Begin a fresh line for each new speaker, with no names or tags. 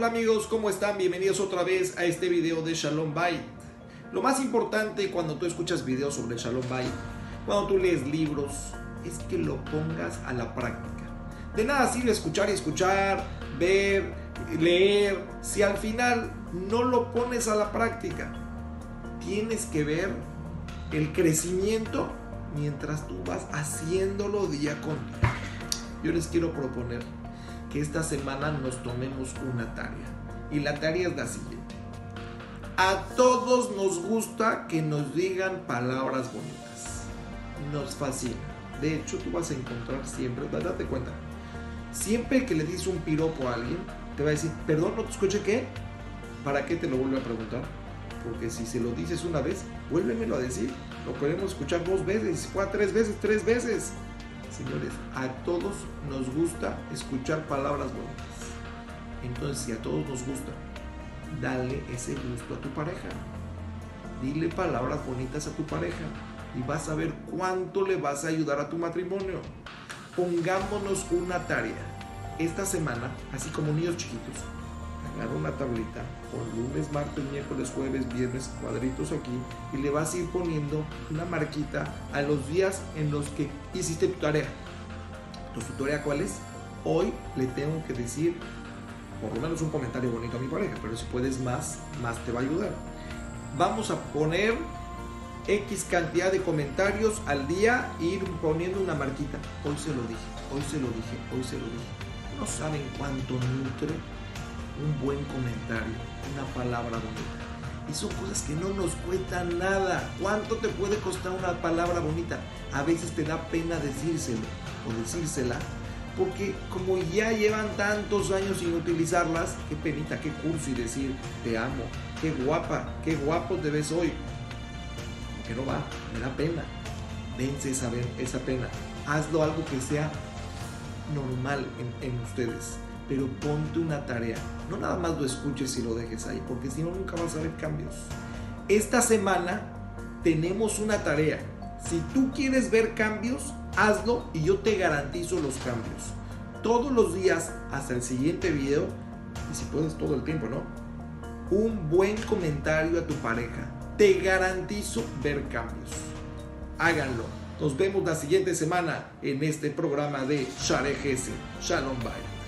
Hola amigos, ¿cómo están? Bienvenidos otra vez a este video de Shalom Bait. Lo más importante cuando tú escuchas videos sobre Shalom Bait, cuando tú lees libros, es que lo pongas a la práctica. De nada sirve escuchar y escuchar, ver, leer, si al final no lo pones a la práctica. Tienes que ver el crecimiento mientras tú vas haciéndolo día con día. Yo les quiero proponer que esta semana nos tomemos una tarea. Y la tarea es la siguiente. A todos nos gusta que nos digan palabras bonitas. Nos fascina. De hecho, tú vas a encontrar siempre, date cuenta, siempre que le dices un piropo a alguien, te va a decir, perdón, no te escuché qué. ¿Para qué te lo vuelve a preguntar? Porque si se lo dices una vez, vuélvemelo a decir. Lo podemos escuchar dos veces, cuatro, tres veces, tres veces. Señores, a todos nos gusta escuchar palabras bonitas. Entonces, si a todos nos gusta, dale ese gusto a tu pareja. Dile palabras bonitas a tu pareja y vas a ver cuánto le vas a ayudar a tu matrimonio. Pongámonos una tarea. Esta semana, así como niños chiquitos, agarra una tablita con lunes, martes, miércoles, jueves, viernes, cuadritos aquí y le vas a ir poniendo una marquita a los días en los que hiciste tu tarea. ¿Tu tarea cuál es? Hoy le tengo que decir por lo menos un comentario bonito a mi pareja, pero si puedes más, más te va a ayudar. Vamos a poner X cantidad de comentarios al día e ir poniendo una marquita. Hoy se lo dije, hoy se lo dije, hoy se lo dije. No saben cuánto nutre un buen comentario, una palabra bonita. Y son cosas que no nos cuentan nada. ¿Cuánto te puede costar una palabra bonita? A veces te da pena decírselo o decírsela porque como ya llevan tantos años sin utilizarlas, qué penita, qué curso y decir te amo, qué guapa, qué guapo te ves hoy. Que no va, me da pena. Vence esa, esa pena. Hazlo algo que sea normal en, en ustedes pero ponte una tarea. No nada más lo escuches y lo dejes ahí, porque si no nunca vas a ver cambios. Esta semana tenemos una tarea. Si tú quieres ver cambios, hazlo y yo te garantizo los cambios. Todos los días hasta el siguiente video, y si puedes todo el tiempo, ¿no? Un buen comentario a tu pareja. Te garantizo ver cambios. Háganlo. Nos vemos la siguiente semana en este programa de Share Shalom Bye.